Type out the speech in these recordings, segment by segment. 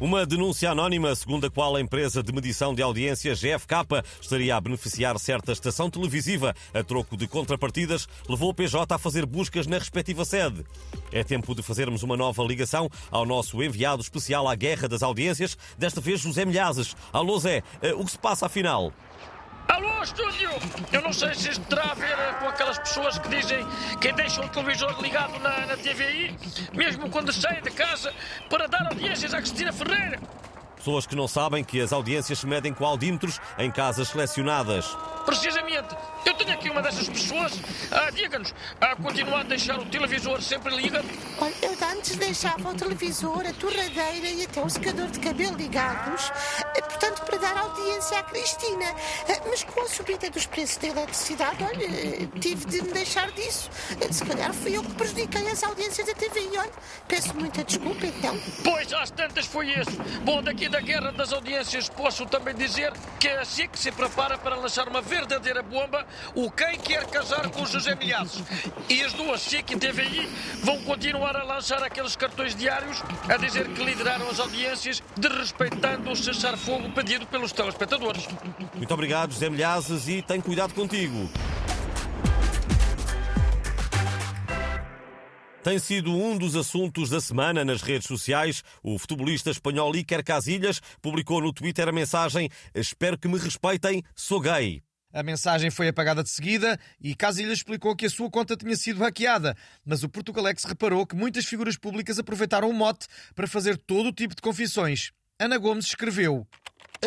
Uma denúncia anónima, segundo a qual a empresa de medição de audiências GFK estaria a beneficiar certa estação televisiva a troco de contrapartidas, levou o PJ a fazer buscas na respectiva sede. É tempo de fazermos uma nova ligação ao nosso enviado especial à Guerra das Audiências, desta vez José Milhazes. Alô Zé, eh, o que se passa afinal? Alô, estúdio! Eu não sei se isto terá a ver com aquelas pessoas que dizem que deixam o televisor ligado na, na TVI, mesmo quando saem de casa, para dar audiências à Cristina Ferreira. Pessoas que não sabem que as audiências se medem com audímetros em casas selecionadas. Precisamente. Eu tenho aqui uma dessas pessoas. Ah, Diga-nos, a continuar a deixar o televisor sempre ligado? Olha, eu antes deixava o televisor, a torradeira e até o secador de cabelo ligados, eh, portanto, para dar audiência à Cristina. Eh, Mas com a subida dos preços da eletricidade, olha, eh, tive de me deixar disso. Eh, Se calhar fui eu que prejudiquei as audiências da TVI, olha. Peço muita desculpa, então. Pois, às tantas foi isso. Bom, daqui da Guerra das Audiências posso também dizer que a SIC se prepara para lançar uma verdadeira bomba, o Quem Quer Casar com José Milhazes. E as duas, SIC e TVI, vão continuar a lançar aqueles cartões diários a dizer que lideraram as audiências, desrespeitando o cessar-fogo pedido pelos telespectadores. Muito obrigado, José Milhazes, e tem cuidado contigo. Tem sido um dos assuntos da semana nas redes sociais. O futebolista espanhol Iker Casillas publicou no Twitter a mensagem Espero que me respeitem, sou gay. A mensagem foi apagada de seguida e Casilhas explicou que a sua conta tinha sido hackeada, mas o Portugalex reparou que muitas figuras públicas aproveitaram o mote para fazer todo o tipo de confissões. Ana Gomes escreveu: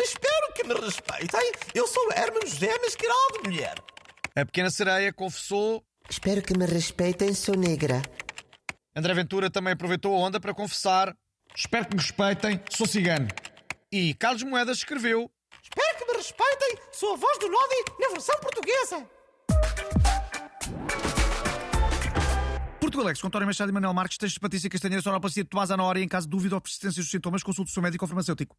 Espero que me respeitem. Eu sou Herman José Mascarado, mulher. A pequena sereia confessou. Espero que me respeitem, sou negra. André Ventura também aproveitou a onda para confessar. Espero que me respeitem, sou cigano. E Carlos Moedas escreveu. Espero que me respeitem. Sou a voz do Nodi na versão portuguesa. Portugalex, com António Machado e Manuel Marques, textos de Patrícia Castanheira, sonoplastia de Tomás Ana Hora e em caso de dúvida ou persistência dos sintomas, consulte o seu médico ou farmacêutico.